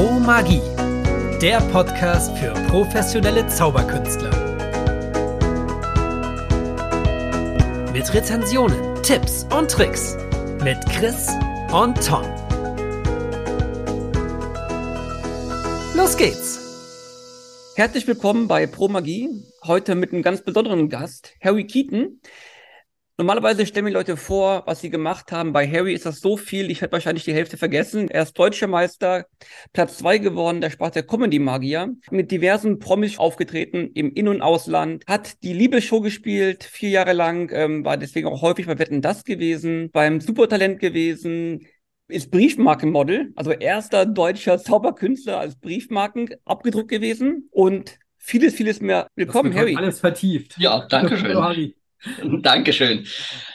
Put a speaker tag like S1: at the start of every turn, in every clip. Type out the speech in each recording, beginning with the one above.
S1: Pro Magie, der Podcast für professionelle Zauberkünstler. Mit Rezensionen, Tipps und Tricks mit Chris und Tom. Los geht's!
S2: Herzlich willkommen bei Pro Magie. Heute mit einem ganz besonderen Gast, Harry Keaton. Normalerweise stellen mir Leute vor, was sie gemacht haben. Bei Harry ist das so viel, ich hätte wahrscheinlich die Hälfte vergessen. Er ist deutscher Meister, Platz zwei geworden, der Spaß der Comedy-Magier, mit diversen Promis aufgetreten im In- und Ausland, hat die Liebesshow gespielt, vier Jahre lang, ähm, war deswegen auch häufig bei Wetten das gewesen, beim Supertalent gewesen, ist Briefmarkenmodel, also erster deutscher Zauberkünstler als Briefmarken abgedruckt gewesen und vieles, vieles mehr. Willkommen, Harry.
S3: Alles vertieft.
S4: Ja, danke schön. Dankeschön.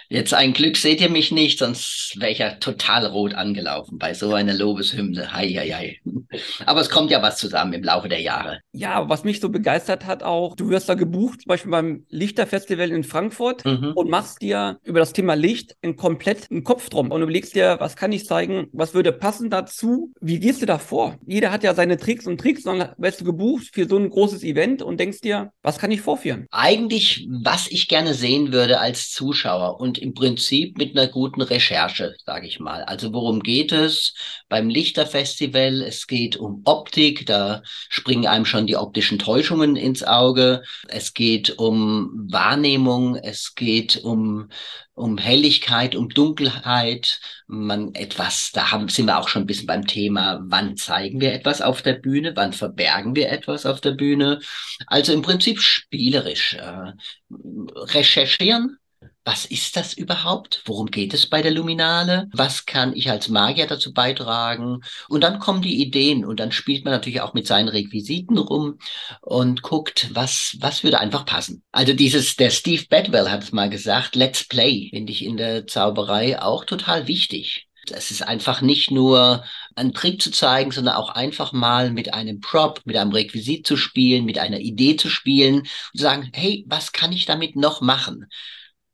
S4: Jetzt ein Glück seht ihr mich nicht, sonst wäre ich ja total rot angelaufen bei so einer Lobeshymne. Hei, hei, hei. Aber es kommt ja was zusammen im Laufe der Jahre.
S2: Ja, was mich so begeistert hat auch, du wirst da gebucht, zum Beispiel beim Lichterfestival in Frankfurt mhm. und machst dir über das Thema Licht einen kompletten Kopf drum und überlegst dir, was kann ich zeigen, was würde passen dazu, wie gehst du da vor? Jeder hat ja seine Tricks und Tricks, dann wirst du gebucht für so ein großes Event und denkst dir, was kann ich vorführen?
S4: Eigentlich, was ich gerne sehen würde als Zuschauer und im Prinzip mit einer guten Recherche, sage ich mal. Also worum geht es beim Lichterfestival? Es geht um Optik, da springen einem schon die optischen Täuschungen ins Auge. Es geht um Wahrnehmung, es geht um um Helligkeit, um Dunkelheit, man etwas, da haben, sind wir auch schon ein bisschen beim Thema, wann zeigen wir etwas auf der Bühne, wann verbergen wir etwas auf der Bühne. Also im Prinzip spielerisch. Äh, recherchieren, was ist das überhaupt? Worum geht es bei der Luminale? Was kann ich als Magier dazu beitragen? Und dann kommen die Ideen und dann spielt man natürlich auch mit seinen Requisiten rum und guckt, was, was würde einfach passen. Also dieses, der Steve Bedwell hat es mal gesagt, Let's Play finde ich in der Zauberei auch total wichtig. Es ist einfach nicht nur einen Trick zu zeigen, sondern auch einfach mal mit einem Prop, mit einem Requisit zu spielen, mit einer Idee zu spielen und zu sagen, hey, was kann ich damit noch machen?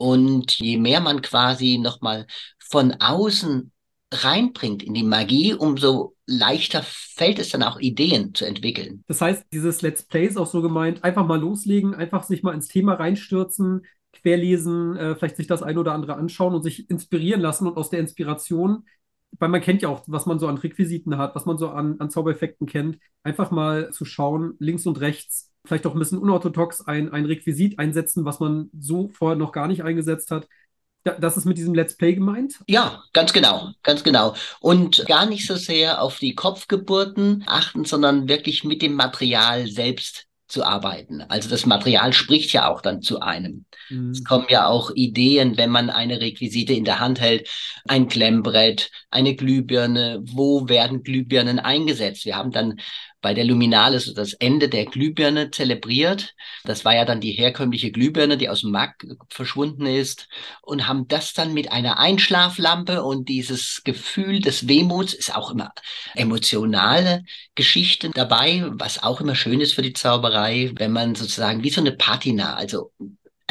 S4: Und je mehr man quasi nochmal von außen reinbringt in die Magie, umso leichter fällt es dann auch Ideen zu entwickeln.
S3: Das heißt, dieses Let's Play ist auch so gemeint, einfach mal loslegen, einfach sich mal ins Thema reinstürzen, querlesen, äh, vielleicht sich das ein oder andere anschauen und sich inspirieren lassen und aus der Inspiration, weil man kennt ja auch, was man so an Requisiten hat, was man so an, an Zaubereffekten kennt, einfach mal zu schauen, links und rechts, vielleicht auch ein bisschen unorthodox ein, ein Requisit einsetzen, was man so vorher noch gar nicht eingesetzt hat. Das ist mit diesem Let's Play gemeint?
S4: Ja, ganz genau, ganz genau. Und gar nicht so sehr auf die Kopfgeburten achten, sondern wirklich mit dem Material selbst zu arbeiten. Also das Material spricht ja auch dann zu einem. Mhm. Es kommen ja auch Ideen, wenn man eine Requisite in der Hand hält, ein Klemmbrett, eine Glühbirne, wo werden Glühbirnen eingesetzt? Wir haben dann bei der Luminale so das Ende der Glühbirne zelebriert. Das war ja dann die herkömmliche Glühbirne, die aus dem Markt verschwunden ist und haben das dann mit einer Einschlaflampe und dieses Gefühl des Wehmuts ist auch immer emotionale Geschichten dabei, was auch immer schön ist für die Zauberei, wenn man sozusagen wie so eine Patina, also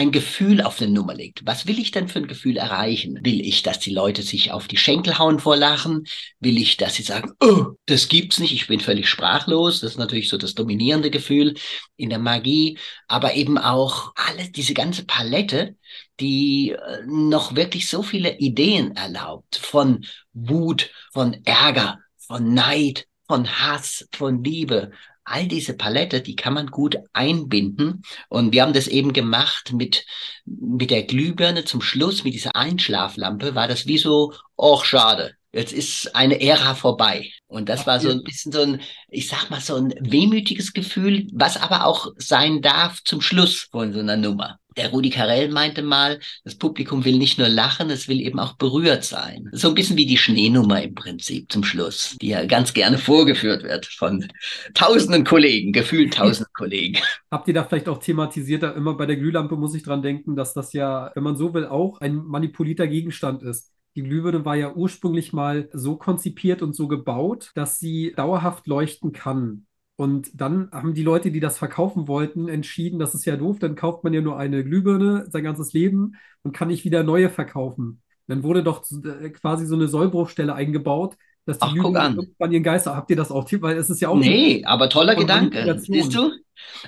S4: ein Gefühl auf eine Nummer legt. Was will ich denn für ein Gefühl erreichen? Will ich, dass die Leute sich auf die Schenkel hauen vor Lachen? Will ich, dass sie sagen, oh, das gibt's nicht, ich bin völlig sprachlos? Das ist natürlich so das dominierende Gefühl in der Magie, aber eben auch alles, diese ganze Palette, die äh, noch wirklich so viele Ideen erlaubt von Wut, von Ärger, von Neid, von Hass, von Liebe, all diese Palette, die kann man gut einbinden. Und wir haben das eben gemacht mit, mit der Glühbirne zum Schluss, mit dieser Einschlaflampe, war das wie so, oh, schade. Jetzt ist eine Ära vorbei. Und das war so ein bisschen so ein, ich sag mal, so ein wehmütiges Gefühl, was aber auch sein darf zum Schluss von so einer Nummer. Der Rudi Carell meinte mal, das Publikum will nicht nur lachen, es will eben auch berührt sein. So ein bisschen wie die Schneenummer im Prinzip zum Schluss, die ja ganz gerne vorgeführt wird von tausenden Kollegen, gefühlt tausenden Kollegen.
S3: Habt ihr da vielleicht auch thematisiert, da immer bei der Glühlampe muss ich dran denken, dass das ja, wenn man so will, auch ein manipulierter Gegenstand ist. Die Glühbirne war ja ursprünglich mal so konzipiert und so gebaut, dass sie dauerhaft leuchten kann. Und dann haben die Leute, die das verkaufen wollten, entschieden, das ist ja doof, dann kauft man ja nur eine Glühbirne sein ganzes Leben und kann nicht wieder neue verkaufen. Dann wurde doch äh, quasi so eine Sollbruchstelle eingebaut, dass die
S4: Ach,
S3: Lügen
S4: guck an.
S3: irgendwann ihren Geist. Habt ihr das auch? Weil es ist ja auch
S4: Nee, aber toller Gedanke. Siehst du?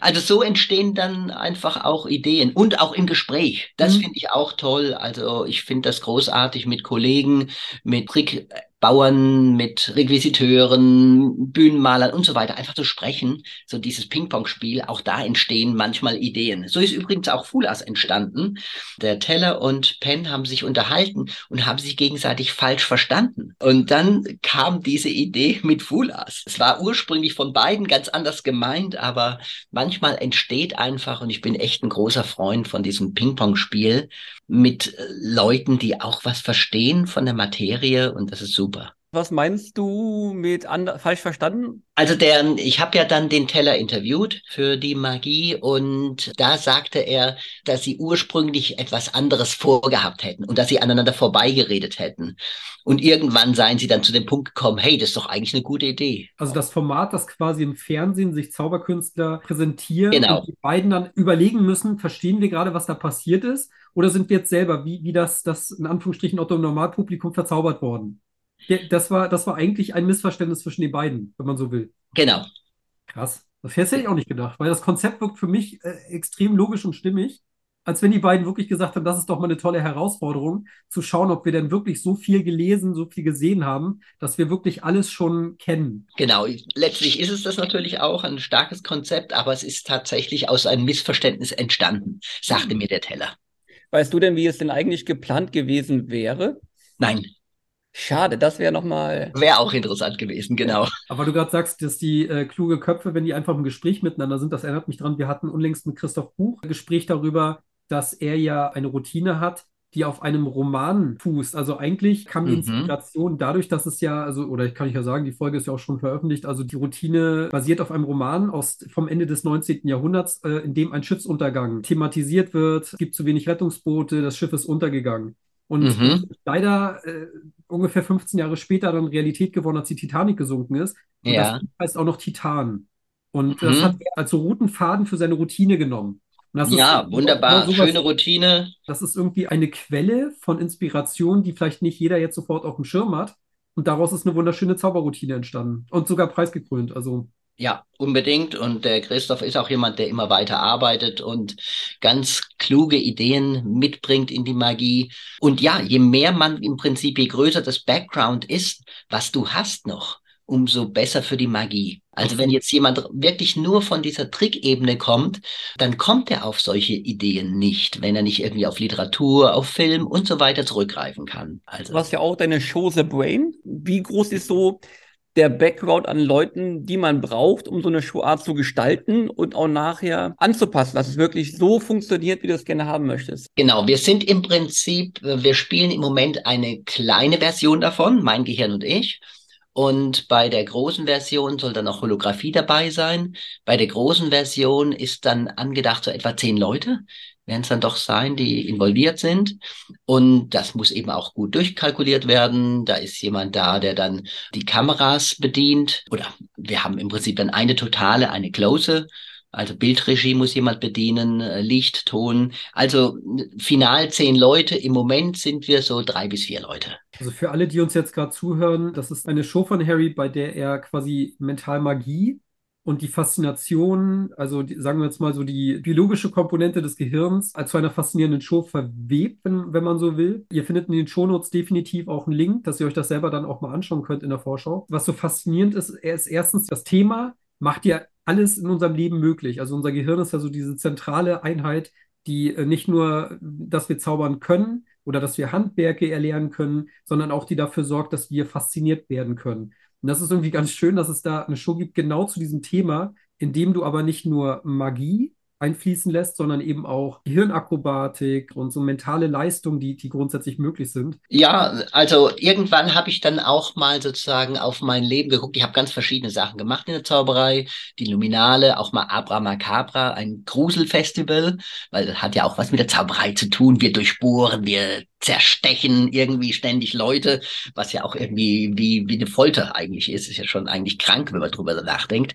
S4: Also so entstehen dann einfach auch Ideen und auch im Gespräch. Das
S3: Mhm.
S4: finde ich auch toll. Also ich finde das großartig mit Kollegen, mit Trickbauern, mit Requisiteuren, Bühnenmalern und so weiter, einfach zu sprechen. So dieses Ping-Pong-Spiel, auch da entstehen manchmal Ideen. So ist übrigens auch Fulas entstanden. Der Teller und Penn haben sich unterhalten und haben sich gegenseitig falsch verstanden. Und dann kam diese Idee mit Fulas. Es war ursprünglich von beiden ganz anders gemeint, aber manchmal entsteht einfach, und ich bin echt ein großer Freund von diesem Ping-Pong-Spiel, mit Leuten, die auch was verstehen von der Materie und das ist super.
S2: Was meinst du mit ander falsch verstanden?
S4: Also der, ich habe ja dann den Teller interviewt für die Magie und da sagte er, dass sie ursprünglich etwas anderes vorgehabt hätten und dass sie aneinander vorbeigeredet hätten. Und irgendwann seien sie dann zu dem Punkt gekommen, hey, das ist doch eigentlich eine gute Idee.
S3: Also das Format, das quasi im Fernsehen sich Zauberkünstler präsentieren
S4: Genau.
S3: und die beiden dann überlegen müssen, verstehen wir gerade, was da passiert ist? Oder sind wir jetzt selber, wie, wie das, das in Anführungsstrichen Otto Normalpublikum verzaubert worden? Ja, Das war, das war eigentlich ein Missverständnis zwischen den beiden, wenn man so will.
S4: Genau.
S3: Krass. Das hätte ich auch nicht gedacht, weil das Konzept wirkt für mich äh, extrem logisch und stimmig. Als wenn die beiden wirklich gesagt haben, das ist doch mal eine tolle Herausforderung, zu schauen, ob wir denn wirklich so viel gelesen, so viel gesehen haben, dass wir wirklich alles schon kennen.
S4: Genau, letztlich ist es das natürlich auch ein starkes Konzept, aber es ist tatsächlich aus einem Missverständnis entstanden, sagte mir der Teller.
S2: Weißt du denn, wie es denn eigentlich geplant gewesen wäre?
S4: Nein,
S2: Schade, das wäre nochmal.
S4: wäre auch interessant gewesen, genau.
S3: Aber du gerade sagst, dass die äh, kluge Köpfe, wenn die einfach im Gespräch miteinander sind, das erinnert mich dran, wir hatten unlängst mit Christoph Buch ein Gespräch darüber, dass er ja eine Routine hat, die auf einem Roman fußt. Also eigentlich kam die
S4: Mhm.
S3: Inspiration dadurch, dass es ja, also, oder ich kann ich ja sagen, die Folge ist ja auch schon veröffentlicht, also die Routine basiert auf einem Roman aus, vom Ende des 19. Jahrhunderts, äh, in dem ein Schiffsuntergang thematisiert wird. Es gibt zu wenig Rettungsboote, das Schiff ist untergegangen. Und
S4: Mhm.
S3: leider äh, ungefähr 15 Jahre später dann Realität geworden, als die Titanic gesunken ist. Und
S4: Ja.
S3: das Buch heißt auch noch Titan. Und
S4: Mhm.
S3: das hat er als so roten Faden für seine Routine genommen.
S4: Ja, wunderbar.
S3: genau sowas-
S4: Schöne Routine.
S3: das ist irgendwie eine Quelle von Inspiration, die vielleicht nicht jeder jetzt sofort auf dem Schirm hat. Und daraus ist eine wunderschöne Zauberroutine entstanden. Und sogar preisgekrönt. Also,
S4: Ja, unbedingt. Und der Christoph ist auch jemand, der immer weiter arbeitet und ganz kluge Ideen mitbringt in die Magie. Und ja, je mehr man im Prinzip, je größer das Background ist, was du hast noch, umso besser für die Magie. Also wenn jetzt jemand wirklich nur von dieser Trickebene kommt, dann kommt er auf solche Ideen nicht, wenn er nicht irgendwie auf Literatur, auf Film und so weiter zurückgreifen kann. Also
S2: Du hast ja auch deine Show The Brain. Wie groß ist so der Background an Leuten, die man braucht, um so eine Showart zu gestalten und auch nachher anzupassen, dass es wirklich so funktioniert, wie du es gerne haben möchtest?
S4: Genau, wir sind im Prinzip, wir spielen im Moment eine kleine Version davon, mein Gehirn und ich. Und bei der großen Version soll dann auch Holographie dabei sein. Bei der großen Version ist dann angedacht so etwa zehn Leute, werden es dann doch sein, die involviert sind. Und das muss eben auch gut durchkalkuliert werden. Da ist jemand da, der dann die Kameras bedient. Oder wir haben im Prinzip dann eine totale, eine close. Also Bildregie muss jemand bedienen, äh, Licht, Ton. Also n- final zehn Leute. Im Moment sind wir so drei bis vier Leute.
S3: also für alle, die uns jetzt gerade zuhören, das ist eine Show von Harry, bei der er quasi Mentalmagie und die Faszination, also die, sagen wir jetzt mal so die biologische Komponente des Gehirns, als zu einer faszinierenden Show verwebt, wenn, wenn man so will. Ihr findet in den Shownotes definitiv auch einen Link, dass ihr euch das selber dann auch mal anschauen könnt in der Vorschau. Was so faszinierend ist, ist erstens das Thema, macht ja alles in unserem Leben möglich. Also unser Gehirn ist ja so diese zentrale Einheit, die äh, nicht nur, dass wir zaubern können oder dass wir Handwerke erlernen können, sondern auch die dafür sorgt, dass wir fasziniert werden können. Und das ist irgendwie ganz schön, dass es da eine Show gibt, genau zu diesem Thema, in dem du aber nicht nur Magie einfließen lässt, sondern eben auch Hirnakrobatik und so mentale Leistungen, die, die grundsätzlich möglich sind.
S4: Ja, also irgendwann habe ich dann auch mal sozusagen auf mein Leben geguckt. Ich habe ganz verschiedene Sachen gemacht in der Zauberei, die Luminale, auch mal Abra Macabra, ein Gruselfestival, weil das hat ja auch was mit der Zauberei zu tun. Wir durchbohren, wir zerstechen irgendwie ständig Leute, was ja auch irgendwie wie, wie eine Folter eigentlich ist. Ist ja schon eigentlich krank, wenn man drüber nachdenkt.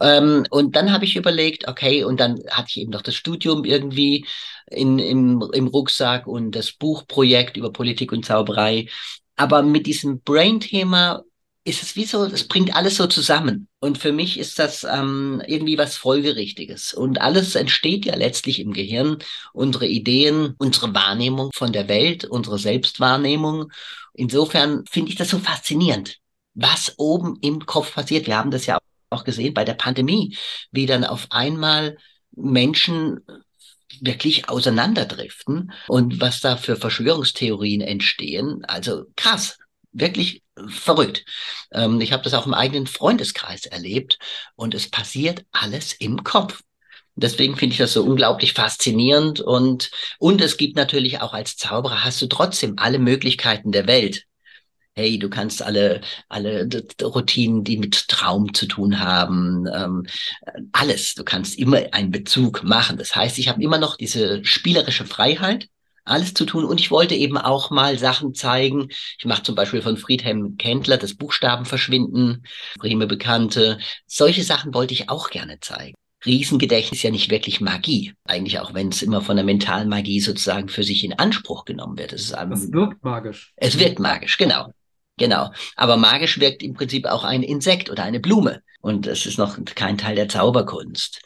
S4: Ähm, und dann habe ich überlegt, okay, und dann hatte ich eben noch das Studium irgendwie in, im, im Rucksack und das Buchprojekt über Politik und Zauberei. Aber mit diesem Brain-Thema ist es wie so, es bringt alles so zusammen. Und für mich ist das ähm, irgendwie was Folgerichtiges. Und alles entsteht ja letztlich im Gehirn. Unsere Ideen, unsere Wahrnehmung von der Welt, unsere Selbstwahrnehmung. Insofern finde ich das so faszinierend, was oben im Kopf passiert. Wir haben das ja auch gesehen bei der Pandemie, wie dann auf einmal Menschen wirklich auseinanderdriften und was da für Verschwörungstheorien entstehen. Also krass wirklich verrückt. Ähm, ich habe das auch im eigenen Freundeskreis erlebt und es passiert alles im Kopf. Deswegen finde ich das so unglaublich faszinierend und, und es gibt natürlich auch als Zauberer hast du trotzdem alle Möglichkeiten der Welt. Hey, du kannst alle, alle Routinen, die mit Traum zu tun haben, ähm, alles. Du kannst immer einen Bezug machen. Das heißt, ich habe immer noch diese spielerische Freiheit, alles zu tun. Und ich wollte eben auch mal Sachen zeigen. Ich mache zum Beispiel von Friedhelm Kendler das Buchstabenverschwinden, Breme Bekannte. Solche Sachen wollte ich auch gerne zeigen. Riesengedächtnis ist ja nicht wirklich Magie. Eigentlich auch, wenn es immer von der mentalen Magie sozusagen für sich in Anspruch genommen wird. Es, ist
S3: einem, das wirkt magisch.
S4: Es wirkt magisch, genau. Genau. Aber magisch wirkt im Prinzip auch ein Insekt oder eine Blume. Und es ist noch kein Teil der Zauberkunst.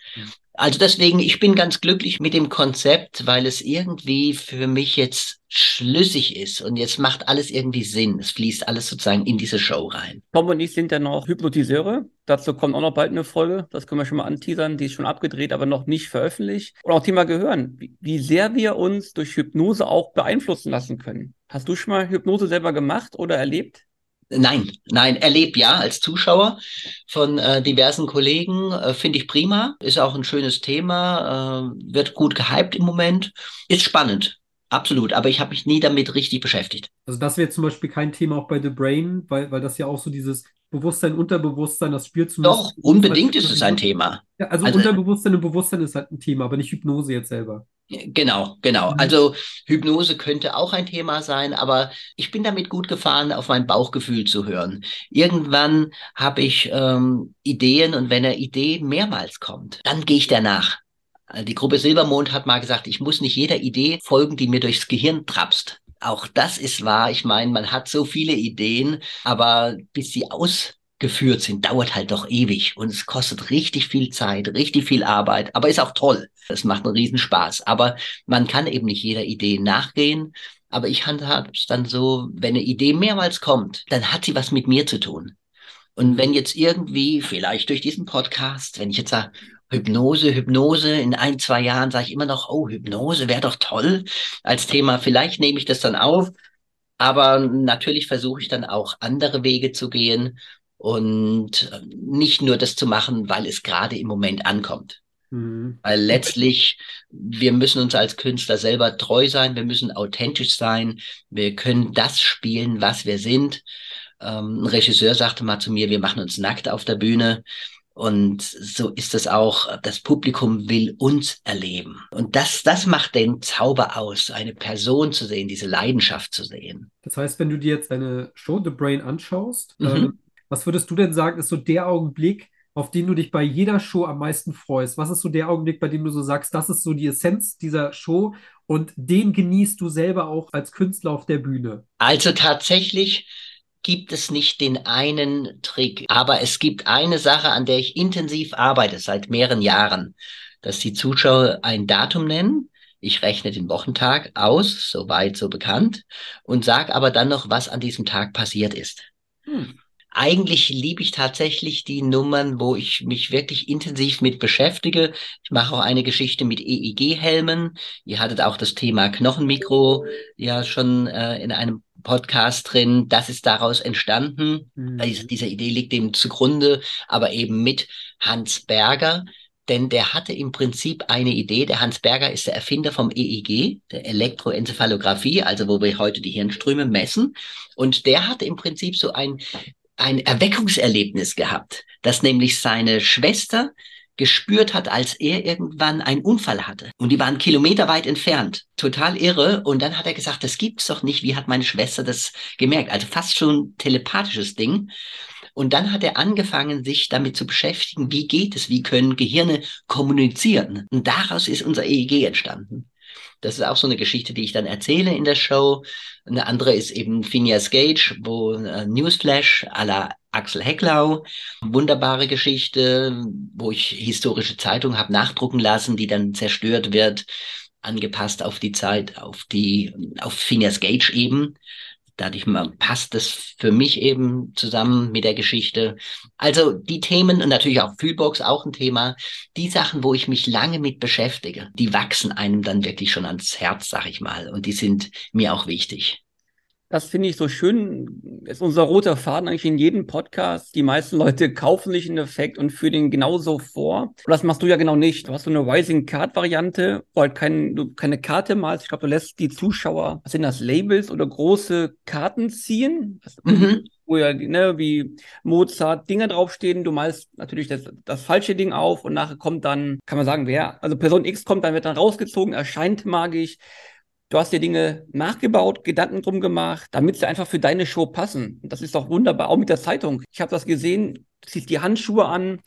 S4: Also deswegen, ich bin ganz glücklich mit dem Konzept, weil es irgendwie für mich jetzt schlüssig ist und jetzt macht alles irgendwie Sinn. Es fließt alles sozusagen in diese Show rein.
S2: Tom und ich sind ja noch Hypnotiseure. Dazu kommt auch noch bald eine Folge. Das können wir schon mal anteasern. Die ist schon abgedreht, aber noch nicht veröffentlicht. Und auch Thema Gehören. Wie sehr wir uns durch Hypnose auch beeinflussen lassen können. Hast du schon mal Hypnose selber gemacht oder erlebt?
S4: Nein, nein, erleb ja als Zuschauer von äh, diversen Kollegen, äh, finde ich prima, ist auch ein schönes Thema, äh, wird gut gehypt im Moment, ist spannend, absolut, aber ich habe mich nie damit richtig beschäftigt.
S3: Also das wäre zum Beispiel kein Thema auch bei The Brain, weil, weil das ja auch so dieses Bewusstsein, Unterbewusstsein, das spielt
S4: zumindest. Doch, unbedingt ist es ein Thema.
S3: Ja, also, also Unterbewusstsein und Bewusstsein ist halt ein Thema, aber nicht Hypnose jetzt selber.
S4: Genau, genau. Mhm. Also Hypnose könnte auch ein Thema sein, aber ich bin damit gut gefahren, auf mein Bauchgefühl zu hören. Irgendwann habe ich ähm, Ideen und wenn eine Idee mehrmals kommt, dann gehe ich danach. Die Gruppe Silbermond hat mal gesagt, ich muss nicht jeder Idee folgen, die mir durchs Gehirn trapst. Auch das ist wahr. Ich meine, man hat so viele Ideen, aber bis sie ausgeführt sind, dauert halt doch ewig und es kostet richtig viel Zeit, richtig viel Arbeit, aber ist auch toll. Es macht einen Riesenspaß. Aber man kann eben nicht jeder Idee nachgehen. Aber ich handhabe es dann so, wenn eine Idee mehrmals kommt, dann hat sie was mit mir zu tun. Und wenn jetzt irgendwie, vielleicht durch diesen Podcast, wenn ich jetzt sage, Hypnose, Hypnose, in ein, zwei Jahren sage ich immer noch, oh, Hypnose wäre doch toll als Thema. Vielleicht nehme ich das dann auf. Aber natürlich versuche ich dann auch andere Wege zu gehen und äh, nicht nur das zu machen, weil es gerade im Moment ankommt. Mhm. Weil letztlich, wir müssen uns als Künstler selber treu sein, wir müssen authentisch sein, wir können das spielen, was wir sind. Ähm, ein Regisseur sagte mal zu mir, wir machen uns nackt auf der Bühne. Und so ist es auch, das Publikum will uns erleben. Und das, das macht den Zauber aus, eine Person zu sehen, diese Leidenschaft zu sehen.
S3: Das heißt, wenn du dir jetzt eine Show The Brain anschaust, mhm. äh, was würdest du denn sagen, ist so der Augenblick, auf den du dich bei jeder Show am meisten freust? Was ist so der Augenblick, bei dem du so sagst, das ist so die Essenz dieser Show und den genießt du selber auch als Künstler auf der Bühne?
S4: Also tatsächlich gibt es nicht den einen Trick, aber es gibt eine Sache, an der ich intensiv arbeite seit mehreren Jahren, dass die Zuschauer ein Datum nennen. Ich rechne den Wochentag aus, soweit so bekannt, und sage aber dann noch, was an diesem Tag passiert ist. Hm. Eigentlich liebe ich tatsächlich die Nummern, wo ich mich wirklich intensiv mit beschäftige. Ich mache auch eine Geschichte mit EEG-Helmen. Ihr hattet auch das Thema Knochenmikro ja schon äh, in einem Podcast drin. Das ist daraus entstanden. Mhm. Diese, diese Idee liegt dem zugrunde, aber eben mit Hans Berger. Denn der hatte im Prinzip eine Idee. Der Hans Berger ist der Erfinder vom EEG, der Elektroenzephalographie, also wo wir heute die Hirnströme messen. Und der hatte im Prinzip so ein ein Erweckungserlebnis gehabt, dass nämlich seine Schwester gespürt hat, als er irgendwann einen Unfall hatte. Und die waren kilometerweit entfernt. Total irre. Und dann hat er gesagt, das gibt's doch nicht. Wie hat meine Schwester das gemerkt? Also fast schon telepathisches Ding. Und dann hat er angefangen, sich damit zu beschäftigen, wie geht es, wie können Gehirne kommunizieren. Und daraus ist unser EEG entstanden. Das ist auch so eine Geschichte, die ich dann erzähle in der Show. Eine andere ist eben Phineas Gage, wo äh, Newsflash à la Axel Hecklau. Wunderbare Geschichte, wo ich historische Zeitung habe nachdrucken lassen, die dann zerstört wird, angepasst auf die Zeit, auf die, auf Phineas Gage eben. Dadurch passt das für mich eben zusammen mit der Geschichte. Also die Themen und natürlich auch Fühlbox auch ein Thema. Die Sachen, wo ich mich lange mit beschäftige, die wachsen einem dann wirklich schon ans Herz, sag ich mal. Und die sind mir auch wichtig.
S2: Das finde ich so schön. Ist unser roter Faden eigentlich in jedem Podcast. Die meisten Leute kaufen sich einen Effekt und führen den genauso vor. Und das machst du ja genau nicht. Du hast so eine Rising Card Variante, wo halt kein, du keine Karte malst. Ich glaube, du lässt die Zuschauer, was sind das, Labels oder große Karten ziehen? Mhm. Wo ja, ne, wie Mozart Dinge draufstehen. Du malst natürlich das, das falsche Ding auf und nachher kommt dann, kann man sagen, wer, also Person X kommt, dann wird dann rausgezogen, erscheint magisch. Du hast dir Dinge nachgebaut, Gedanken drum gemacht, damit sie einfach für deine Show passen. Und das ist doch wunderbar, auch mit der Zeitung. Ich habe das gesehen, du ziehst die Handschuhe an,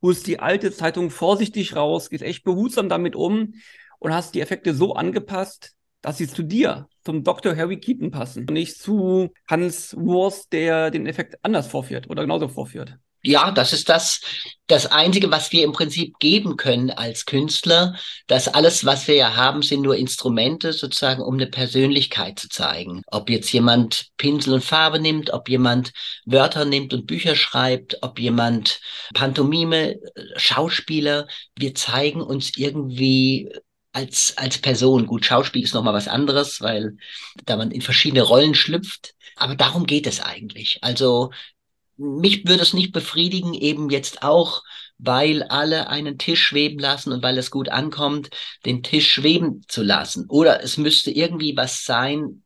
S2: holst die alte Zeitung vorsichtig raus, gehst echt behutsam damit um und hast die Effekte so angepasst, dass sie zu dir, zum Dr. Harry Keaton passen und nicht zu Hans Wurst, der den Effekt anders vorführt oder genauso vorführt
S4: ja, das ist das, das Einzige, was wir im Prinzip geben können als Künstler. Das alles, was wir ja haben, sind nur Instrumente sozusagen, um eine Persönlichkeit zu zeigen. Ob jetzt jemand Pinsel und Farbe nimmt, ob jemand Wörter nimmt und Bücher schreibt, ob jemand Pantomime, Schauspieler. Wir zeigen uns irgendwie als, als Person. Gut, Schauspiel ist nochmal was anderes, weil da man in verschiedene Rollen schlüpft. Aber darum geht es eigentlich. Also mich würde es nicht befriedigen, eben jetzt auch, weil alle einen Tisch schweben lassen und weil es gut ankommt, den Tisch schweben zu lassen. Oder es müsste irgendwie was sein,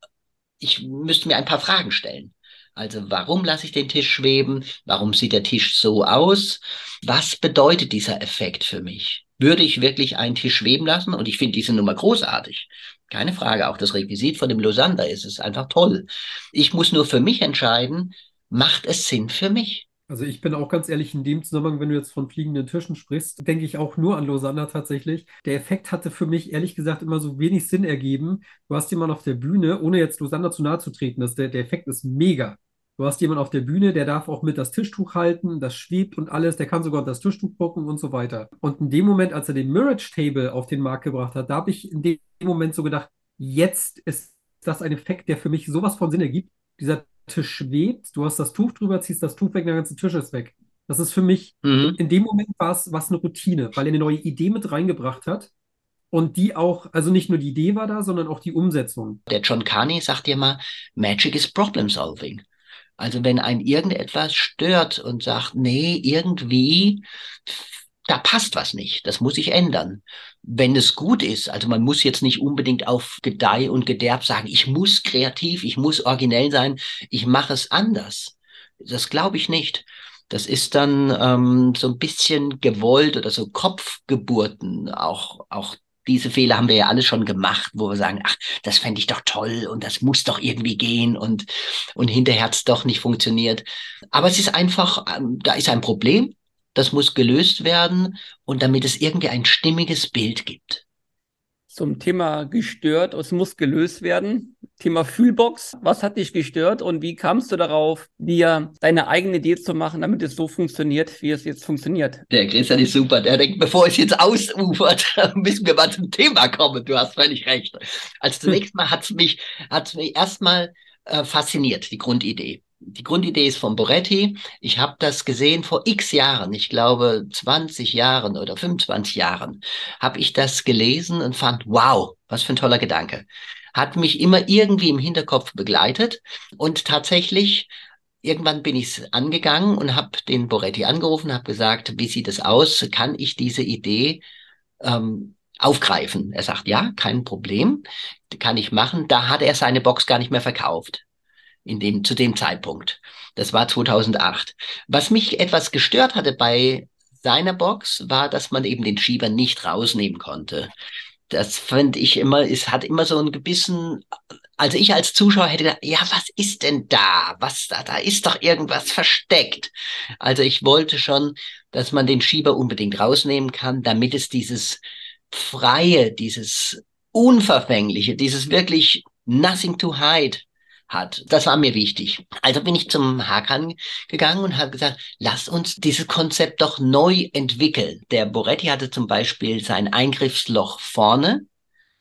S4: ich müsste mir ein paar Fragen stellen. Also warum lasse ich den Tisch schweben? Warum sieht der Tisch so aus? Was bedeutet dieser Effekt für mich? Würde ich wirklich einen Tisch schweben lassen? Und ich finde diese Nummer großartig. Keine Frage. Auch das Requisit von dem Losander ist es einfach toll. Ich muss nur für mich entscheiden, macht es Sinn für mich?
S3: Also ich bin auch ganz ehrlich in dem Zusammenhang, wenn du jetzt von fliegenden Tischen sprichst, denke ich auch nur an Lausanne tatsächlich. Der Effekt hatte für mich ehrlich gesagt immer so wenig Sinn ergeben. Du hast jemanden auf der Bühne, ohne jetzt Lausanne zu nahe zu treten, das, der, der Effekt ist mega. Du hast jemanden auf der Bühne, der darf auch mit das Tischtuch halten, das schwebt und alles, der kann sogar das Tischtuch gucken und so weiter. Und in dem Moment, als er den Mirage Table auf den Markt gebracht hat, da habe ich in dem Moment so gedacht, jetzt ist das ein Effekt, der für mich sowas von Sinn ergibt. Dieser Tisch schwebt, du hast das Tuch drüber, ziehst das Tuch weg, der ganze Tisch ist weg. Das ist für mich, mhm. in dem Moment war es was eine Routine, weil er eine neue Idee mit reingebracht hat. Und die auch, also nicht nur die Idee war da, sondern auch die Umsetzung.
S4: Der John Carney sagt ja mal, Magic is Problem Solving. Also wenn ein irgendetwas stört und sagt, nee, irgendwie da passt was nicht, das muss sich ändern. Wenn es gut ist, also man muss jetzt nicht unbedingt auf Gedeih und Gederb sagen, ich muss kreativ, ich muss originell sein, ich mache es anders. Das glaube ich nicht. Das ist dann ähm, so ein bisschen gewollt oder so Kopfgeburten. Auch, auch diese Fehler haben wir ja alle schon gemacht, wo wir sagen, ach, das fände ich doch toll und das muss doch irgendwie gehen und, und hinterher hat es doch nicht funktioniert. Aber es ist einfach, ähm, da ist ein Problem das muss gelöst werden und damit es irgendwie ein stimmiges Bild gibt.
S2: Zum Thema gestört, es muss gelöst werden. Thema Fühlbox, was hat dich gestört und wie kamst du darauf, dir deine eigene Idee zu machen, damit es so funktioniert, wie es jetzt funktioniert?
S4: Der Christian ist super. Der denkt, bevor es jetzt ausufert, müssen wir mal zum Thema kommen. Du hast völlig recht. Also zunächst mal hat es mich, hat's mich erstmal äh, fasziniert, die Grundidee die Grundidee ist von Boretti. Ich habe das gesehen vor x Jahren, ich glaube 20 Jahren oder 25 Jahren, habe ich das gelesen und fand, wow, was für ein toller Gedanke. Hat mich immer irgendwie im Hinterkopf begleitet und tatsächlich irgendwann bin ich angegangen und habe den Boretti angerufen, habe gesagt, wie sieht es aus? Kann ich diese Idee ähm, aufgreifen? Er sagt, ja, kein Problem, kann ich machen. Da hat er seine Box gar nicht mehr verkauft in dem, zu dem Zeitpunkt. Das war 2008. Was mich etwas gestört hatte bei seiner Box, war, dass man eben den Schieber nicht rausnehmen konnte. Das fand ich immer, es hat immer so ein gewissen, also ich als Zuschauer hätte gedacht, ja, was ist denn da? Was da? Da ist doch irgendwas versteckt. Also ich wollte schon, dass man den Schieber unbedingt rausnehmen kann, damit es dieses freie, dieses Unverfängliche, dieses wirklich nothing to hide hat. Das war mir wichtig. Also bin ich zum Hakan gegangen und habe gesagt, lass uns dieses Konzept doch neu entwickeln. Der Boretti hatte zum Beispiel sein Eingriffsloch vorne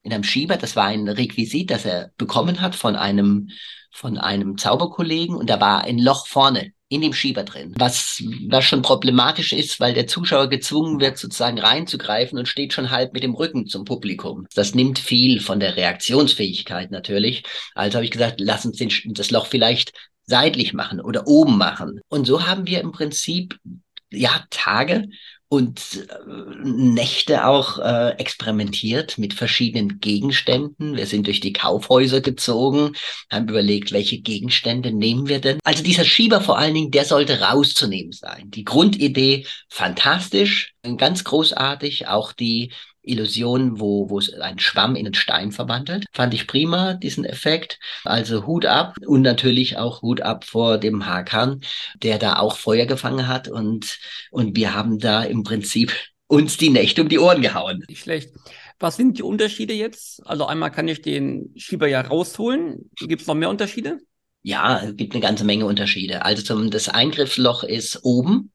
S4: in einem Schieber. Das war ein Requisit, das er bekommen hat von einem, von einem Zauberkollegen und da war ein Loch vorne in dem Schieber drin, was, was schon problematisch ist, weil der Zuschauer gezwungen wird, sozusagen reinzugreifen und steht schon halb mit dem Rücken zum Publikum. Das nimmt viel von der Reaktionsfähigkeit natürlich. Also habe ich gesagt, lass uns den, das Loch vielleicht seitlich machen oder oben machen. Und so haben wir im Prinzip ja Tage und äh, Nächte auch äh, experimentiert mit verschiedenen Gegenständen. Wir sind durch die Kaufhäuser gezogen, haben überlegt, welche Gegenstände nehmen wir denn. Also dieser Schieber vor allen Dingen, der sollte rauszunehmen sein. Die Grundidee fantastisch, ganz großartig, auch die Illusion, wo, wo es ein Schwamm in einen Stein verwandelt. Fand ich prima, diesen Effekt. Also Hut ab und natürlich auch Hut ab vor dem Hakan, der da auch Feuer gefangen hat und, und wir haben da im Prinzip uns die Nächte um die Ohren gehauen.
S2: Nicht schlecht. Was sind die Unterschiede jetzt? Also einmal kann ich den Schieber ja rausholen. Gibt es noch mehr Unterschiede?
S4: Ja, es gibt eine ganze Menge Unterschiede. Also zum, das Eingriffsloch ist oben.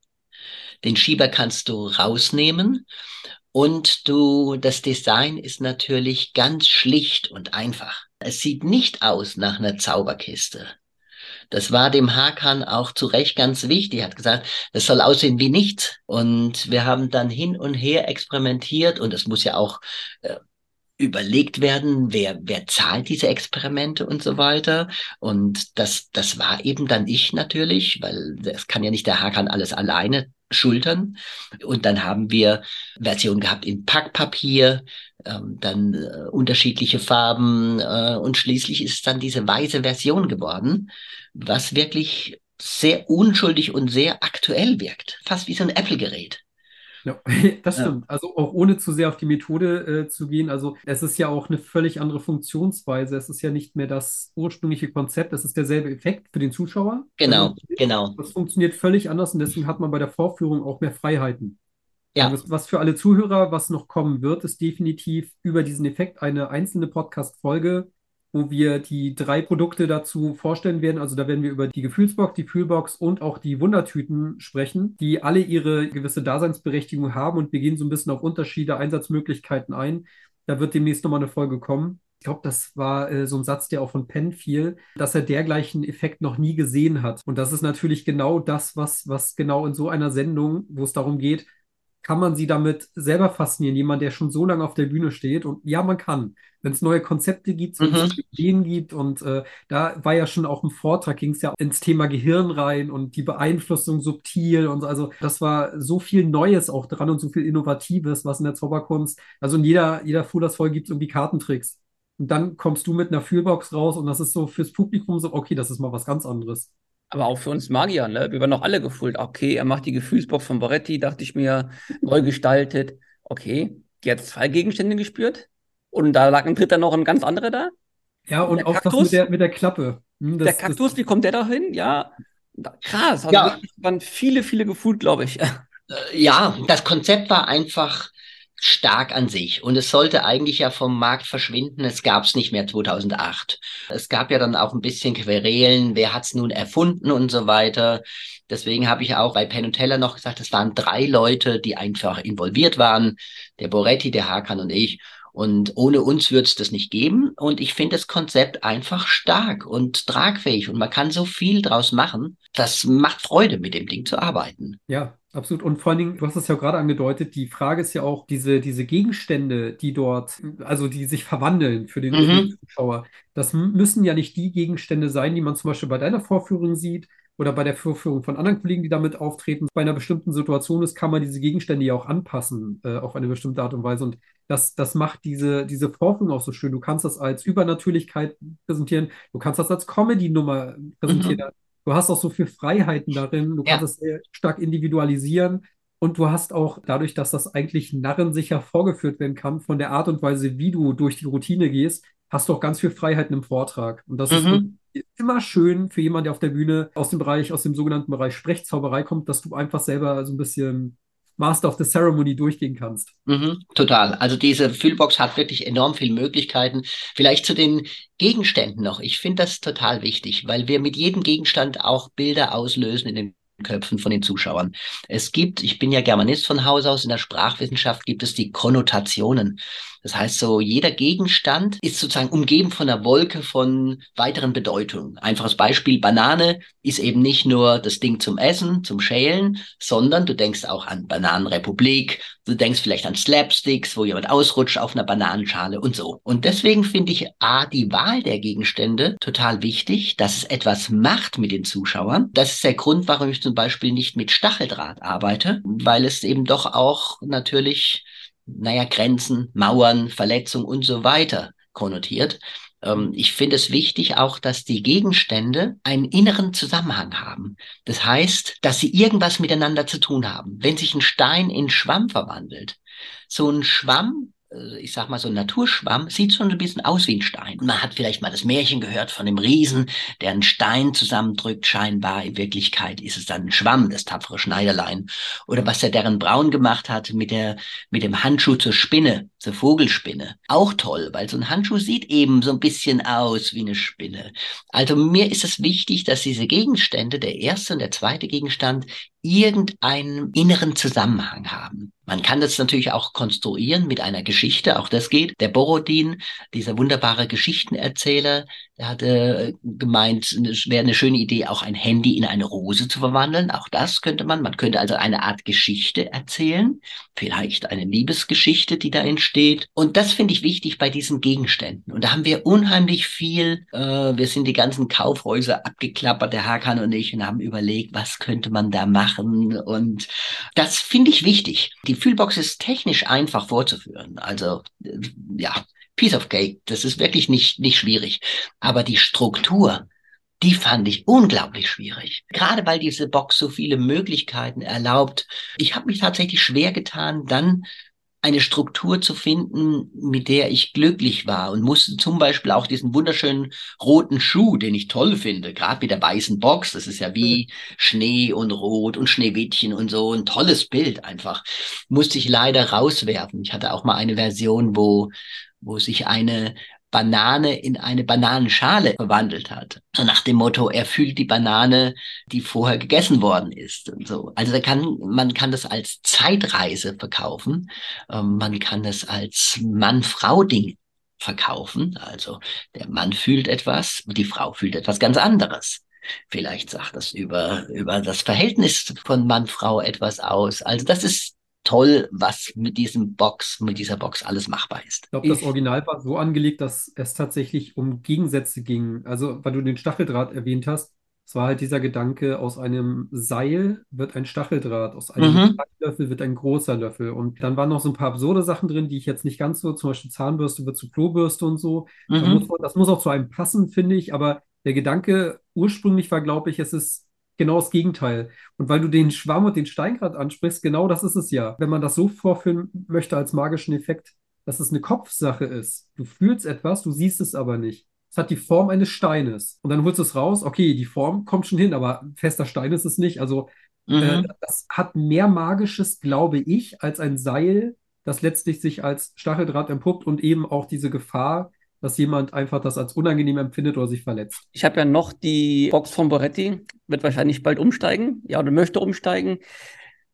S4: Den Schieber kannst du rausnehmen und du, das Design ist natürlich ganz schlicht und einfach. Es sieht nicht aus nach einer Zauberkiste. Das war dem Hakan auch zu Recht ganz wichtig. Er hat gesagt, das soll aussehen wie nichts. Und wir haben dann hin und her experimentiert und es muss ja auch äh, überlegt werden, wer, wer zahlt diese Experimente und so weiter. Und das, das war eben dann ich natürlich, weil es kann ja nicht der Hakan alles alleine schultern. Und dann haben wir Versionen gehabt in Packpapier, ähm, dann äh, unterschiedliche Farben äh, und schließlich ist dann diese weiße Version geworden, was wirklich sehr unschuldig und sehr aktuell wirkt. Fast wie so ein Apple-Gerät.
S3: Ja, das stimmt. Ja. Also auch ohne zu sehr auf die Methode äh, zu gehen. Also es ist ja auch eine völlig andere Funktionsweise. Es ist ja nicht mehr das ursprüngliche Konzept. Es ist derselbe Effekt für den Zuschauer.
S4: Genau, also, genau.
S3: Das funktioniert völlig anders und deswegen hat man bei der Vorführung auch mehr Freiheiten. Ja. Was, was für alle Zuhörer, was noch kommen wird, ist definitiv über diesen Effekt eine einzelne Podcast-Folge wo wir die drei Produkte dazu vorstellen werden. Also da werden wir über die Gefühlsbox, die Fühlbox und auch die Wundertüten sprechen, die alle ihre gewisse Daseinsberechtigung haben und wir gehen so ein bisschen auf Unterschiede, Einsatzmöglichkeiten ein. Da wird demnächst nochmal eine Folge kommen. Ich glaube, das war äh, so ein Satz, der auch von Penn fiel, dass er dergleichen Effekt noch nie gesehen hat. Und das ist natürlich genau das, was, was genau in so einer Sendung, wo es darum geht, kann man sie damit selber faszinieren, jemand, der schon so lange auf der Bühne steht. Und ja, man kann. Wenn es neue Konzepte gibt, wenn es mhm. Ideen gibt. Und äh, da war ja schon auch im Vortrag, ging es ja ins Thema Gehirn rein und die Beeinflussung subtil. Und so. also das war so viel Neues auch dran und so viel Innovatives, was in der Zauberkunst, also in jeder, jeder Fuhrlersfolge gibt es irgendwie Kartentricks. Und dann kommst du mit einer Fühlbox raus und das ist so fürs Publikum so, okay, das ist mal was ganz anderes.
S2: Aber auch für uns Magier, ne? Wir waren noch alle gefühlt. Okay, er macht die Gefühlsbox von Boretti, dachte ich mir, neu gestaltet. Okay, die hat zwei Gegenstände gespürt. Und da lag ein dritter noch ein ganz anderer da.
S3: Ja, und, auch Kaktus, das mit der, mit der Klappe.
S2: Hm, das, der Kaktus, das, wie kommt der da hin? Ja, krass. Also ja. waren viele, viele gefühlt, glaube ich.
S4: Ja, das Konzept war einfach stark an sich. Und es sollte eigentlich ja vom Markt verschwinden. Es gab es nicht mehr 2008. Es gab ja dann auch ein bisschen Querelen, wer hat es nun erfunden und so weiter. Deswegen habe ich auch bei Penn und Teller noch gesagt, es waren drei Leute, die einfach involviert waren. Der Boretti, der Hakan und ich. Und ohne uns wird es das nicht geben. Und ich finde das Konzept einfach stark und tragfähig. Und man kann so viel draus machen. Das macht Freude, mit dem Ding zu arbeiten.
S3: Ja, Absolut. Und vor allen Dingen, du hast es ja gerade angedeutet, die Frage ist ja auch, diese, diese Gegenstände, die dort, also die sich verwandeln für den mhm. Zuschauer, das müssen ja nicht die Gegenstände sein, die man zum Beispiel bei deiner Vorführung sieht oder bei der Vorführung von anderen Kollegen, die damit auftreten. Bei einer bestimmten Situation ist, kann man diese Gegenstände ja auch anpassen äh, auf eine bestimmte Art und Weise. Und das, das macht diese, diese Vorführung auch so schön. Du kannst das als Übernatürlichkeit präsentieren, du kannst das als Comedy-Nummer präsentieren. Mhm. Du hast auch so viel Freiheiten darin. Du kannst es sehr stark individualisieren. Und du hast auch dadurch, dass das eigentlich narrensicher vorgeführt werden kann, von der Art und Weise, wie du durch die Routine gehst, hast du auch ganz viel Freiheiten im Vortrag. Und das mhm. ist immer schön für jemanden, der auf der Bühne aus dem Bereich, aus dem sogenannten Bereich Sprechzauberei kommt, dass du einfach selber so ein bisschen Master of the Ceremony durchgehen kannst.
S4: Mhm, total. Also diese Füllbox hat wirklich enorm viele Möglichkeiten. Vielleicht zu den Gegenständen noch. Ich finde das total wichtig, weil wir mit jedem Gegenstand auch Bilder auslösen in den Köpfen von den Zuschauern. Es gibt, ich bin ja Germanist von Haus aus, in der Sprachwissenschaft gibt es die Konnotationen. Das heißt so, jeder Gegenstand ist sozusagen umgeben von einer Wolke von weiteren Bedeutungen. Einfaches Beispiel, Banane ist eben nicht nur das Ding zum Essen, zum Schälen, sondern du denkst auch an Bananenrepublik, du denkst vielleicht an Slapsticks, wo jemand ausrutscht auf einer Bananenschale und so. Und deswegen finde ich A, die Wahl der Gegenstände total wichtig, dass es etwas macht mit den Zuschauern. Das ist der Grund, warum ich zum Beispiel nicht mit Stacheldraht arbeite, weil es eben doch auch natürlich naja, Grenzen, Mauern, Verletzung und so weiter konnotiert. Ähm, ich finde es wichtig auch, dass die Gegenstände einen inneren Zusammenhang haben. Das heißt, dass sie irgendwas miteinander zu tun haben. Wenn sich ein Stein in Schwamm verwandelt, so ein Schwamm ich sag mal, so ein Naturschwamm sieht schon ein bisschen aus wie ein Stein. Man hat vielleicht mal das Märchen gehört von dem Riesen, der einen Stein zusammendrückt, scheinbar. In Wirklichkeit ist es dann ein Schwamm, das tapfere Schneiderlein. Oder was der Darren Braun gemacht hat mit der, mit dem Handschuh zur Spinne, zur Vogelspinne. Auch toll, weil so ein Handschuh sieht eben so ein bisschen aus wie eine Spinne. Also mir ist es wichtig, dass diese Gegenstände, der erste und der zweite Gegenstand, irgendeinen inneren Zusammenhang haben. Man kann das natürlich auch konstruieren mit einer Geschichte, auch das geht. Der Borodin, dieser wunderbare Geschichtenerzähler, der hatte gemeint, es wäre eine schöne Idee, auch ein Handy in eine Rose zu verwandeln. Auch das könnte man. Man könnte also eine Art Geschichte erzählen, vielleicht eine Liebesgeschichte, die da entsteht. Und das finde ich wichtig bei diesen Gegenständen. Und da haben wir unheimlich viel, äh, wir sind die ganzen Kaufhäuser abgeklappert, der Hakan und ich, und haben überlegt, was könnte man da machen. Und das finde ich wichtig. Die Fühlbox ist technisch einfach vorzuführen. Also, äh, ja, Piece of Cake. Das ist wirklich nicht, nicht schwierig. Aber die Struktur, die fand ich unglaublich schwierig. Gerade weil diese Box so viele Möglichkeiten erlaubt. Ich habe mich tatsächlich schwer getan, dann eine Struktur zu finden, mit der ich glücklich war und musste zum Beispiel auch diesen wunderschönen roten Schuh, den ich toll finde, gerade mit der weißen Box, das ist ja wie Schnee und Rot und Schneewittchen und so, ein tolles Bild einfach, musste ich leider rauswerfen. Ich hatte auch mal eine Version, wo wo sich eine Banane in eine Bananenschale verwandelt hat. So nach dem Motto, er fühlt die Banane, die vorher gegessen worden ist und so. Also da kann, man kann das als Zeitreise verkaufen. Ähm, man kann das als Mann-Frau-Ding verkaufen. Also der Mann fühlt etwas, die Frau fühlt etwas ganz anderes. Vielleicht sagt das über, über das Verhältnis von Mann-Frau etwas aus. Also das ist toll, was mit diesem Box, mit dieser Box alles machbar ist.
S3: Ich glaube, das Original war so angelegt, dass es tatsächlich um Gegensätze ging. Also, weil du den Stacheldraht erwähnt hast, es war halt dieser Gedanke, aus einem Seil wird ein Stacheldraht, aus einem
S4: Mhm.
S3: Löffel wird ein großer Löffel. Und dann waren noch so ein paar absurde Sachen drin, die ich jetzt nicht ganz so, zum Beispiel Zahnbürste wird zu Klobürste und so.
S4: Mhm.
S3: muss, man- das muss auch zu einem passen, finde ich. Aber der Gedanke ursprünglich war, glaube ich, es ist genau das Gegenteil. Und weil du den Schwamm und den Stein gerade ansprichst, genau das ist es ja. Wenn man das so vorführen möchte als magischen Effekt, dass es eine Kopfsache ist. Du fühlst etwas, du siehst es aber nicht. Es hat die Form eines Steines. Und dann holst du es raus, okay, die Form kommt schon hin, aber fester Stein ist es nicht. Also äh,
S4: Mhm.
S3: das hat mehr Magisches, glaube ich, als ein Seil, das letztlich sich als Stacheldraht entpuppt und eben auch diese Gefahr, dass jemand einfach das als unangenehm empfindet oder sich verletzt.
S2: Ich habe ja noch die Box von Boretti, wird wahrscheinlich bald umsteigen, ja, oder möchte umsteigen.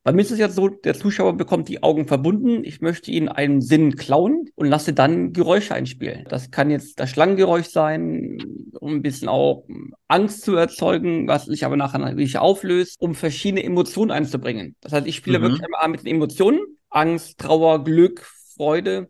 S2: Bei mir ist es jetzt so, der Zuschauer bekommt die Augen verbunden. Ich möchte ihn einen Sinn klauen und lasse dann Geräusche einspielen. Das kann jetzt das Schlangengeräusch sein, um ein bisschen auch Angst zu erzeugen, was sich aber nachher natürlich auflöst, um verschiedene Emotionen einzubringen. Das heißt, ich spiele
S4: Mhm.
S2: wirklich einmal mit den Emotionen, Angst, Trauer, Glück, Freude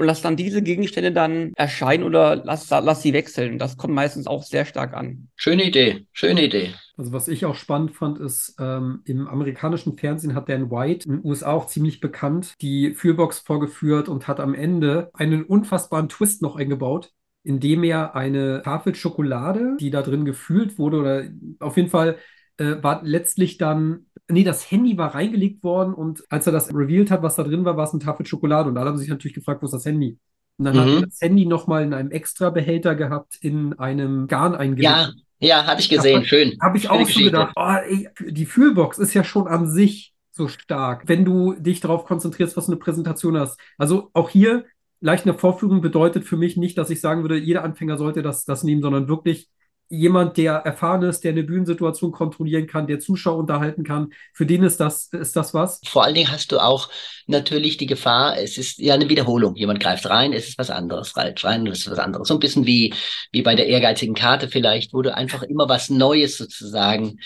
S2: und lass dann diese Gegenstände dann erscheinen oder lass, lass sie wechseln. Das kommt meistens auch sehr stark an.
S4: Schöne Idee, schöne Idee.
S3: Also was ich auch spannend fand, ist, ähm, im amerikanischen Fernsehen hat Dan White, in den USA auch ziemlich bekannt, die Fühlbox vorgeführt und hat am Ende einen unfassbaren Twist noch eingebaut, indem er eine Tafel Schokolade, die da drin gefühlt wurde, oder auf jeden Fall äh, war letztlich dann, nee, das Handy war reingelegt worden und als er das revealed hat, was da drin war, war es eine Tafel Schokolade und alle haben sich natürlich gefragt, wo ist das Handy? Und dann hat
S4: Mhm.
S3: er das Handy nochmal in einem extra Behälter gehabt, in einem Garn eingelegt.
S4: Ja, ja, hatte ich gesehen, schön.
S3: Habe ich
S4: Schöne
S3: auch
S4: Geschichte.
S3: gedacht, oh, ey, die Fühlbox ist ja schon an sich so stark, wenn du dich darauf konzentrierst, was du eine Präsentation hast. Also auch hier, leicht eine Vorführung bedeutet für mich nicht, dass ich sagen würde, jeder Anfänger sollte das, das nehmen, sondern wirklich jemand, der erfahren ist, der eine Bühnensituation kontrollieren kann, der Zuschauer unterhalten kann, für den ist das, ist das was?
S4: Vor allen Dingen hast du auch natürlich die Gefahr, es ist ja eine Wiederholung. Jemand greift rein, es ist was anderes, greift rein, es ist was anderes. So ein bisschen wie, wie bei der ehrgeizigen Karte vielleicht, wo du einfach immer was Neues sozusagen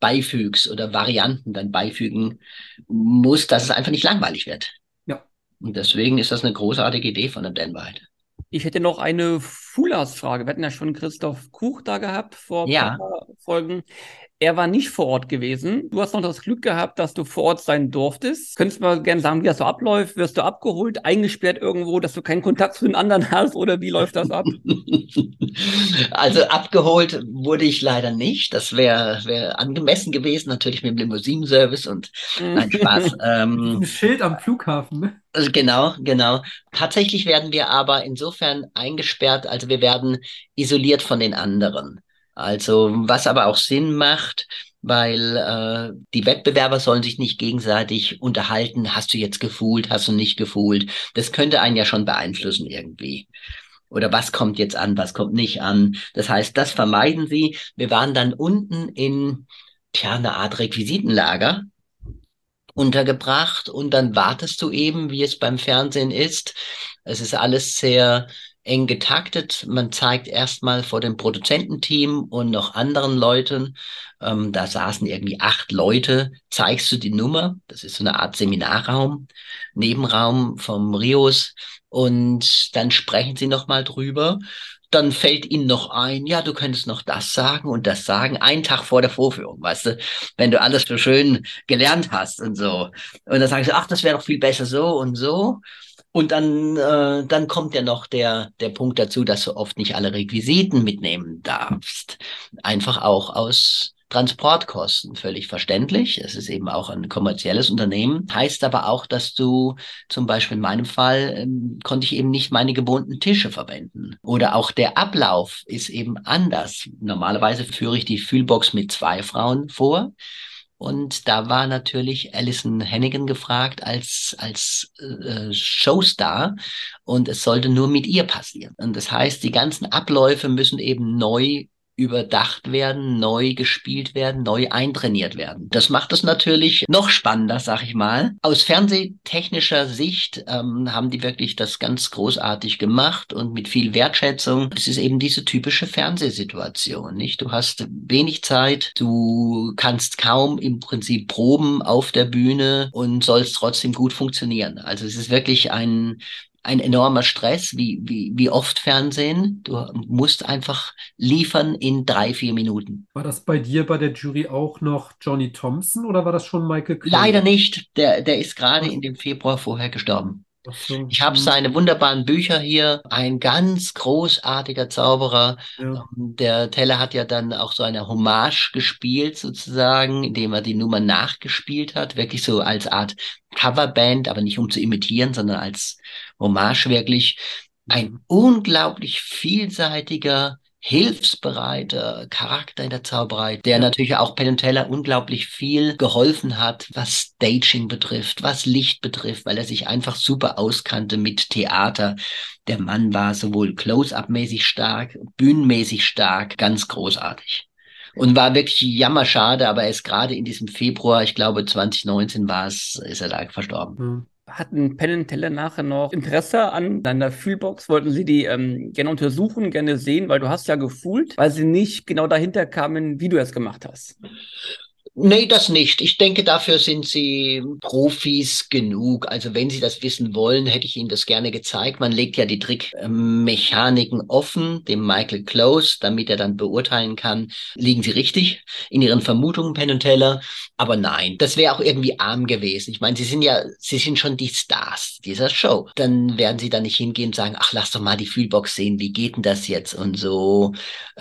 S4: beifügst oder Varianten dann beifügen musst, dass es einfach nicht langweilig wird.
S3: Ja.
S4: Und deswegen ist das eine großartige Idee von dem Dan White.
S2: Ich hätte noch eine Fulas-Frage. Wir hatten ja schon Christoph Kuch da gehabt vor
S4: Ja.
S2: ein paar Folgen. Er war nicht vor Ort gewesen. Du hast noch das Glück gehabt, dass du vor Ort sein durftest. Könntest du mal gerne sagen, wie das so abläuft? Wirst du abgeholt, eingesperrt irgendwo, dass du keinen Kontakt zu den anderen hast oder wie läuft das ab?
S4: Also abgeholt wurde ich leider nicht. Das wäre wär angemessen gewesen, natürlich mit dem Limousinenservice und nein, Spaß. ähm,
S3: Ein Schild am Flughafen, ne?
S4: also genau, genau. Tatsächlich werden wir aber insofern eingesperrt, also wir werden isoliert von den anderen. Also was aber auch Sinn macht, weil äh, die Wettbewerber sollen sich nicht gegenseitig unterhalten. Hast du jetzt gefühlt, hast du nicht gefühlt? Das könnte einen ja schon beeinflussen irgendwie. Oder was kommt jetzt an, was kommt nicht an? Das heißt, das vermeiden sie. Wir waren dann unten in, tja, eine Art Requisitenlager untergebracht und dann wartest du eben, wie es beim Fernsehen ist. Es ist alles sehr eng getaktet. Man zeigt erstmal vor dem Produzententeam und noch anderen Leuten, ähm, da saßen irgendwie acht Leute, zeigst du die Nummer. Das ist so eine Art Seminarraum, Nebenraum vom Rios und dann sprechen sie nochmal drüber. Dann fällt ihnen noch ein, ja, du könntest noch das sagen und das sagen, einen Tag vor der Vorführung, weißt du, wenn du alles so schön gelernt hast und so. Und dann sagen sie, ach, das wäre doch viel besser so und so. Und dann, äh, dann kommt ja noch der, der Punkt dazu, dass du oft nicht alle Requisiten mitnehmen darfst. Einfach auch aus Transportkosten, völlig verständlich. Es ist eben auch ein kommerzielles Unternehmen. Heißt aber auch, dass du zum Beispiel in meinem Fall ähm, konnte ich eben nicht meine gewohnten Tische verwenden. Oder auch der Ablauf ist eben anders. Normalerweise führe ich die Fühlbox mit zwei Frauen vor. Und da war natürlich Alison Hennigan gefragt als, als äh, Showstar und es sollte nur mit ihr passieren. Und das heißt, die ganzen Abläufe müssen eben neu überdacht werden, neu gespielt werden, neu eintrainiert werden. Das macht es natürlich noch spannender, sag ich mal. Aus fernsehtechnischer Sicht ähm, haben die wirklich das ganz großartig gemacht und mit viel Wertschätzung. Es ist eben diese typische Fernsehsituation, nicht? Du hast wenig Zeit, du kannst kaum im Prinzip proben auf der Bühne und sollst trotzdem gut funktionieren. Also es ist wirklich ein ein enormer Stress, wie, wie, wie oft Fernsehen. Du musst einfach liefern in drei, vier Minuten.
S3: War das bei dir bei der Jury auch noch Johnny Thompson oder war das schon Michael Clay?
S4: Leider nicht. Der, der ist gerade in dem Februar vorher gestorben.
S3: So.
S4: Ich habe
S3: Hm,
S4: seine wunderbaren Bücher hier. Ein ganz großartiger Zauberer.
S3: ja.
S4: Der Teller hat ja dann auch so eine Hommage gespielt, sozusagen, indem er die Nummer nachgespielt hat. Wirklich so als Art Coverband, aber nicht um zu imitieren, sondern als Hommage wirklich. Ein unglaublich vielseitiger, hilfsbereiter Charakter in der Zauberei, der natürlich auch Penn Teller unglaublich viel geholfen hat, was Staging betrifft, was Licht betrifft, weil er sich einfach super auskannte mit Theater. Der Mann war sowohl Close-up-mäßig stark, bühnenmäßig stark, ganz großartig. Und war wirklich jammerschade, aber er ist gerade in diesem Februar, ich glaube 2019 war es, ist er da verstorben.
S2: Hatten Penn und Teller nachher noch Interesse an deiner Fühlbox? Wollten sie die ähm, gerne untersuchen, gerne sehen, weil du hast ja gefühlt, weil sie nicht genau dahinter kamen, wie du es gemacht hast.
S4: Nee, das nicht. Ich denke, dafür sind sie Profis genug. Also wenn sie das wissen wollen, hätte ich ihnen das gerne gezeigt. Man legt ja die Trickmechaniken offen, dem Michael Close, damit er dann beurteilen kann, liegen sie richtig in ihren Vermutungen, Penn und Teller. Aber nein, das wäre auch irgendwie arm gewesen. Ich meine, sie sind ja, sie sind schon die Stars dieser Show. Dann werden sie da nicht hingehen und sagen, ach, lass doch mal die Fühlbox sehen, wie geht denn das jetzt und so.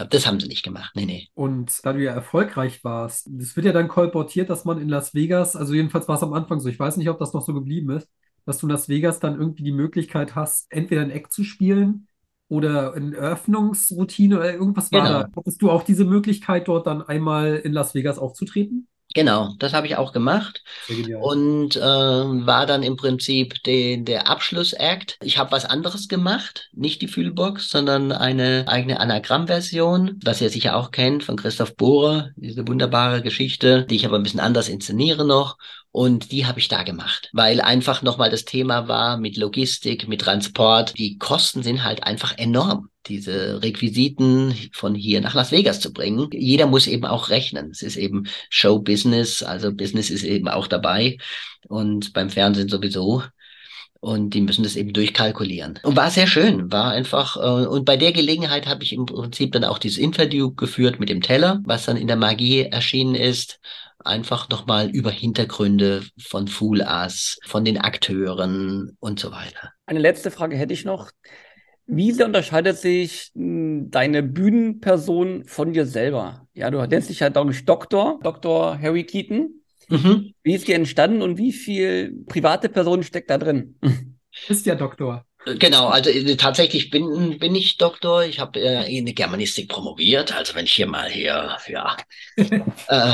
S4: Das haben sie nicht gemacht. Nee, nee.
S3: Und da du ja erfolgreich warst, das wird ja dann kolportiert, dass man in Las Vegas, also jedenfalls war es am Anfang so, ich weiß nicht, ob das noch so geblieben ist, dass du in Las Vegas dann irgendwie die Möglichkeit hast, entweder ein Eck zu spielen oder eine Eröffnungsroutine oder irgendwas war
S4: Genau.
S3: da. Hattest du auch diese Möglichkeit, dort dann einmal in Las Vegas aufzutreten?
S4: Genau, das habe ich auch gemacht und äh, war dann im Prinzip de, der Abschlussakt. Ich habe was anderes gemacht, nicht die Fühlbox, sondern eine eigene Anagrammversion, was ihr sicher auch kennt von Christoph Bohrer, diese wunderbare Geschichte, die ich aber ein bisschen anders inszeniere noch. Und die habe ich da gemacht, weil einfach nochmal das Thema war mit Logistik, mit Transport. Die Kosten sind halt einfach enorm diese Requisiten von hier nach Las Vegas zu bringen. Jeder muss eben auch rechnen. Es ist eben Show Business, also Business ist eben auch dabei und beim Fernsehen sowieso. Und die müssen das eben durchkalkulieren. Und war sehr schön, war einfach, äh, und bei der Gelegenheit habe ich im Prinzip dann auch dieses Interview geführt mit dem Teller, was dann in der Magie erschienen ist einfach nochmal über Hintergründe von Fool Us, von den Akteuren und so weiter.
S2: Eine letzte Frage hätte ich noch. Wie sehr unterscheidet sich hm, deine Bühnenperson von dir selber? Ja, du nennst dich ja, ich, Doktor, Dr. Harry Keaton. Mhm. Wie ist die entstanden und wie viel private Person steckt da drin?
S3: Ist ja Doktor.
S4: Genau, also äh, tatsächlich bin, bin ich Doktor. Ich habe äh, in Germanistik promoviert. Also wenn ich hier mal hier ja, äh,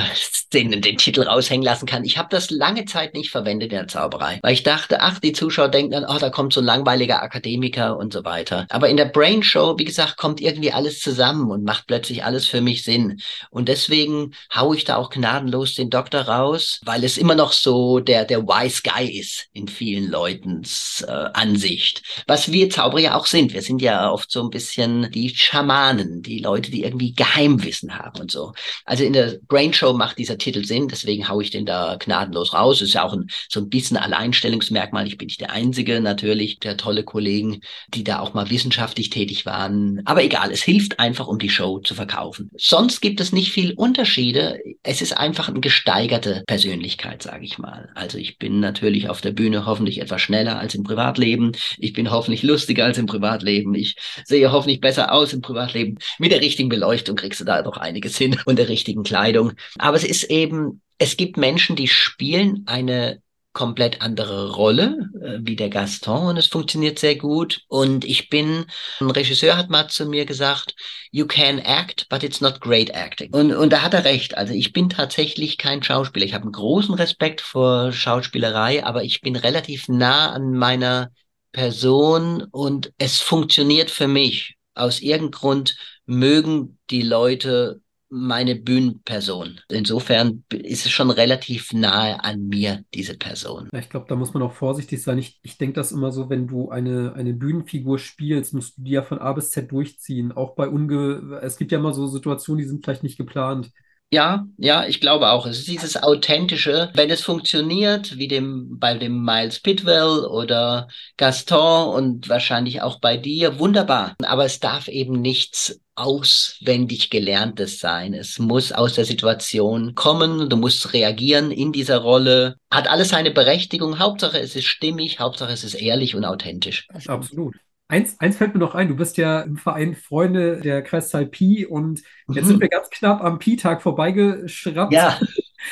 S4: den, den Titel raushängen lassen kann. Ich habe das lange Zeit nicht verwendet in der Zauberei, weil ich dachte, ach, die Zuschauer denken dann, oh, da kommt so ein langweiliger Akademiker und so weiter. Aber in der Brain Show, wie gesagt, kommt irgendwie alles zusammen und macht plötzlich alles für mich Sinn. Und deswegen haue ich da auch gnadenlos den Doktor raus, weil es immer noch so der, der Wise Guy ist in vielen Leutens äh, Ansicht was wir Zauberer ja auch sind. Wir sind ja oft so ein bisschen die Schamanen, die Leute, die irgendwie Geheimwissen haben und so. Also in der Brain Show macht dieser Titel Sinn, deswegen haue ich den da gnadenlos raus. Ist ja auch ein, so ein bisschen Alleinstellungsmerkmal. Ich bin nicht der Einzige natürlich, der tolle Kollegen, die da auch mal wissenschaftlich tätig waren. Aber egal, es hilft einfach, um die Show zu verkaufen. Sonst gibt es nicht viel Unterschiede. Es ist einfach eine gesteigerte Persönlichkeit, sage ich mal. Also ich bin natürlich auf der Bühne hoffentlich etwas schneller als im Privatleben. Ich bin hoffentlich lustiger als im Privatleben. Ich sehe hoffentlich besser aus im Privatleben. Mit der richtigen Beleuchtung kriegst du da doch einiges hin und der richtigen Kleidung. Aber es ist eben, es gibt Menschen, die spielen eine komplett andere Rolle äh, wie der Gaston und es funktioniert sehr gut. Und ich bin, ein Regisseur hat mal zu mir gesagt, you can act, but it's not great acting. Und, und da hat er recht. Also ich bin tatsächlich kein Schauspieler. Ich habe einen großen Respekt vor Schauspielerei, aber ich bin relativ nah an meiner Person und es funktioniert für mich. Aus irgendeinem Grund mögen die Leute meine Bühnenperson. Insofern ist es schon relativ nahe an mir, diese Person.
S3: Ich glaube, da muss man auch vorsichtig sein. Ich, ich denke das immer so, wenn du eine, eine Bühnenfigur spielst, musst du die ja von A bis Z durchziehen. Auch bei unge... Es gibt ja immer so Situationen, die sind vielleicht nicht geplant.
S4: Ja, ja, ich glaube auch. Es ist dieses Authentische, wenn es funktioniert, wie dem, bei dem Miles Pitwell oder Gaston und wahrscheinlich auch bei dir, wunderbar. Aber es darf eben nichts auswendig gelerntes sein. Es muss aus der Situation kommen, du musst reagieren in dieser Rolle. Hat alles seine Berechtigung. Hauptsache es ist stimmig, Hauptsache es ist ehrlich und authentisch.
S3: Absolut. Eins, eins fällt mir noch ein, du bist ja im Verein Freunde der Kreiszahl Pi und jetzt mhm. sind wir ganz knapp am Pi-Tag vorbeigeschraubt.
S4: Ja.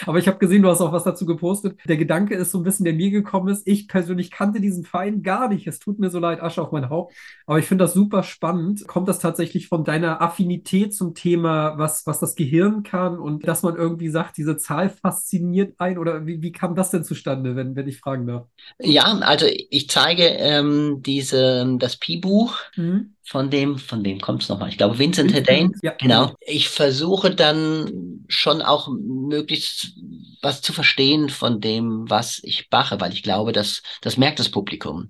S3: Aber ich habe gesehen, du hast auch was dazu gepostet. Der Gedanke ist so ein bisschen, der mir gekommen ist. Ich persönlich kannte diesen Verein gar nicht. Es tut mir so leid, Asche auf mein Haupt. Aber ich finde das super spannend. Kommt das tatsächlich von deiner Affinität zum Thema, was, was das Gehirn kann und dass man irgendwie sagt, diese Zahl fasziniert ein? Oder wie, wie kam das denn zustande, wenn, wenn ich fragen darf?
S4: Ja, also ich zeige ähm, diese, das Pi-Buch. Mhm von dem, von wem kommt es nochmal? Ich glaube, Vincent Hedane. Ja. Genau. Ich versuche dann schon auch möglichst was zu verstehen von dem, was ich mache, weil ich glaube, dass das merkt das Publikum.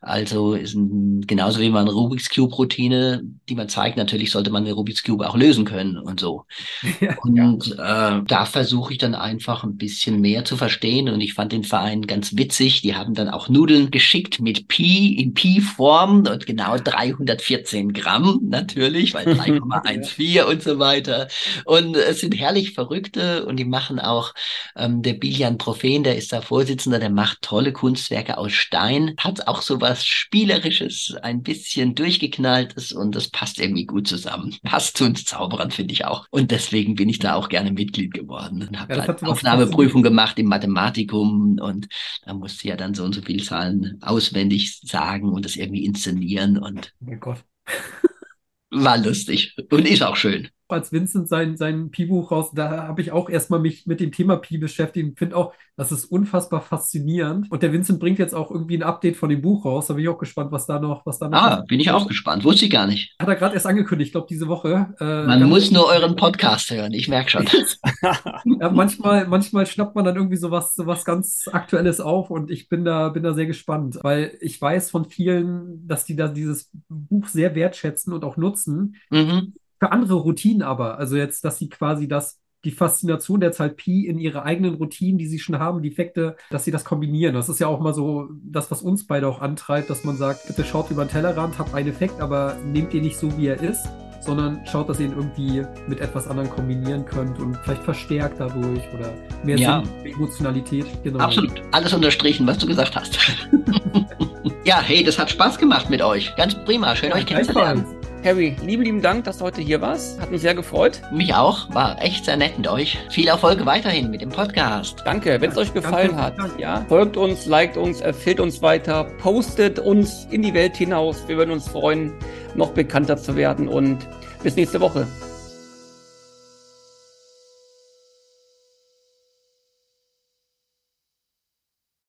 S4: Also ist ein, genauso wie man Rubik's Cube Routine, die man zeigt, natürlich sollte man eine Rubik's Cube auch lösen können und so. Ja, und ja. Äh, da versuche ich dann einfach ein bisschen mehr zu verstehen und ich fand den Verein ganz witzig. Die haben dann auch Nudeln geschickt mit Pi in Pi-Form und genau 314 Gramm natürlich, weil 3,14 und so weiter. Und es sind herrlich Verrückte und die machen auch ähm, der Bilian Prophen, der ist da Vorsitzender, der macht tolle Kunstwerke aus Stein, hat auch so was Spielerisches, ein bisschen durchgeknalltes und das passt irgendwie gut zusammen. Passt zu uns Zauberern, finde ich auch. Und deswegen bin ich da auch gerne Mitglied geworden und habe ja, halt Aufnahmeprüfung gemacht im Mathematikum und da musste ja dann so und so viele Zahlen auswendig sagen und das irgendwie inszenieren und oh Gott. War lustig und ist auch schön.
S3: Als Vincent sein, sein Pi-Buch raus, da habe ich auch erstmal mich mit dem Thema Pi beschäftigt und finde auch, das ist unfassbar faszinierend. Und der Vincent bringt jetzt auch irgendwie ein Update von dem Buch raus. Da bin ich auch gespannt, was da noch, was da noch.
S4: Ah, bin ich auch gespannt. Wusste ich gar nicht.
S3: Hat er gerade erst angekündigt, ich glaube, diese Woche.
S4: Äh, man muss nur euren Podcast hören, ich merke schon.
S3: ja, manchmal, manchmal schnappt man dann irgendwie sowas, sowas ganz Aktuelles auf und ich bin da, bin da sehr gespannt, weil ich weiß von vielen, dass die da dieses Buch sehr wertschätzen und auch nutzen. Mhm für andere Routinen aber. Also jetzt, dass sie quasi das, die Faszination der Zahl Pi in ihre eigenen Routinen, die sie schon haben, die Effekte, dass sie das kombinieren. Das ist ja auch mal so das, was uns beide auch antreibt, dass man sagt, bitte schaut über den Tellerrand, habt einen Effekt, aber nehmt ihn nicht so, wie er ist, sondern schaut, dass ihr ihn irgendwie mit etwas anderem kombinieren könnt und vielleicht verstärkt dadurch oder mehr ja. Emotionalität.
S4: Genau. Absolut. Alles unterstrichen, was du gesagt hast. ja, hey, das hat Spaß gemacht mit euch. Ganz prima. Schön, ja, euch kennenzulernen.
S2: Harry, lieben, lieben Dank, dass du heute hier warst. Hat mich sehr gefreut.
S4: Mich auch. War echt sehr nett mit euch. Viel Erfolg weiterhin mit dem Podcast.
S2: Danke. Wenn es euch gefallen danke, hat, ja, folgt uns, liked uns, empfiehlt uns weiter, postet uns in die Welt hinaus. Wir würden uns freuen, noch bekannter zu werden und bis nächste Woche.